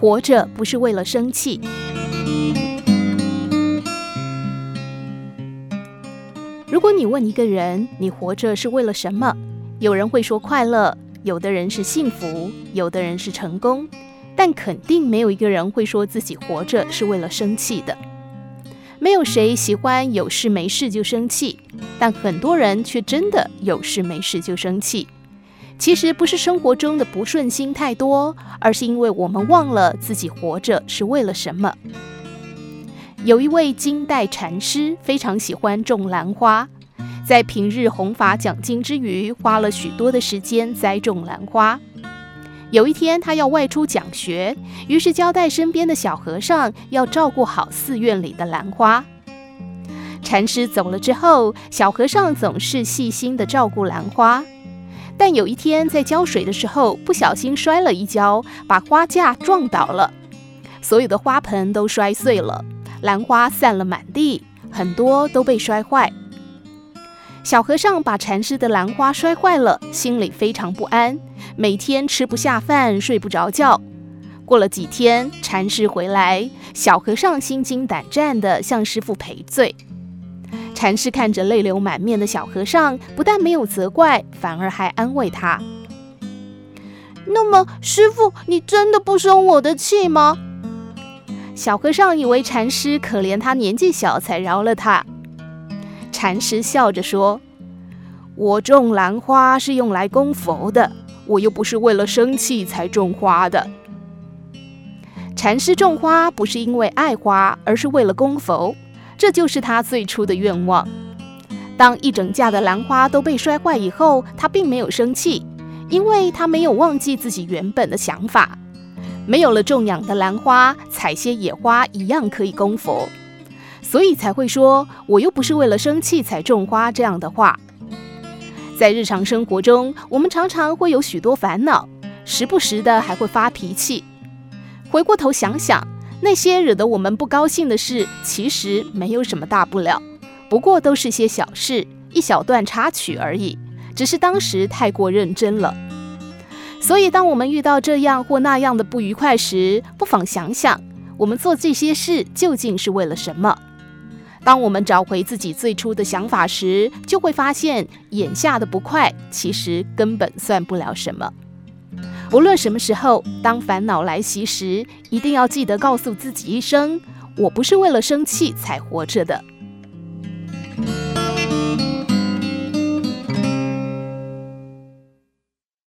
活着不是为了生气。如果你问一个人，你活着是为了什么？有人会说快乐，有的人是幸福，有的人是成功，但肯定没有一个人会说自己活着是为了生气的。没有谁喜欢有事没事就生气，但很多人却真的有事没事就生气。其实不是生活中的不顺心太多，而是因为我们忘了自己活着是为了什么。有一位金代禅师非常喜欢种兰花，在平日弘法讲经之余，花了许多的时间栽种兰花。有一天，他要外出讲学，于是交代身边的小和尚要照顾好寺院里的兰花。禅师走了之后，小和尚总是细心地照顾兰花，但有一天在浇水的时候，不小心摔了一跤，把花架撞倒了，所有的花盆都摔碎了，兰花散了满地，很多都被摔坏。小和尚把禅师的兰花摔坏了，心里非常不安，每天吃不下饭，睡不着觉。过了几天，禅师回来，小和尚心惊胆战地向师父赔罪。禅师看着泪流满面的小和尚，不但没有责怪，反而还安慰他。那么，师傅，你真的不生我的气吗？小和尚以为禅师可怜他年纪小，才饶了他。禅师笑着说：“我种兰花是用来供佛的，我又不是为了生气才种花的。”禅师种花不是因为爱花，而是为了供佛，这就是他最初的愿望。当一整架的兰花都被摔坏以后，他并没有生气，因为他没有忘记自己原本的想法。没有了种养的兰花，采些野花一样可以供佛。所以才会说，我又不是为了生气才种花这样的话。在日常生活中，我们常常会有许多烦恼，时不时的还会发脾气。回过头想想，那些惹得我们不高兴的事，其实没有什么大不了，不过都是些小事，一小段插曲而已，只是当时太过认真了。所以，当我们遇到这样或那样的不愉快时，不妨想想，我们做这些事究竟是为了什么？当我们找回自己最初的想法时，就会发现眼下的不快其实根本算不了什么。不论什么时候，当烦恼来袭时，一定要记得告诉自己一声：“我不是为了生气才活着的。”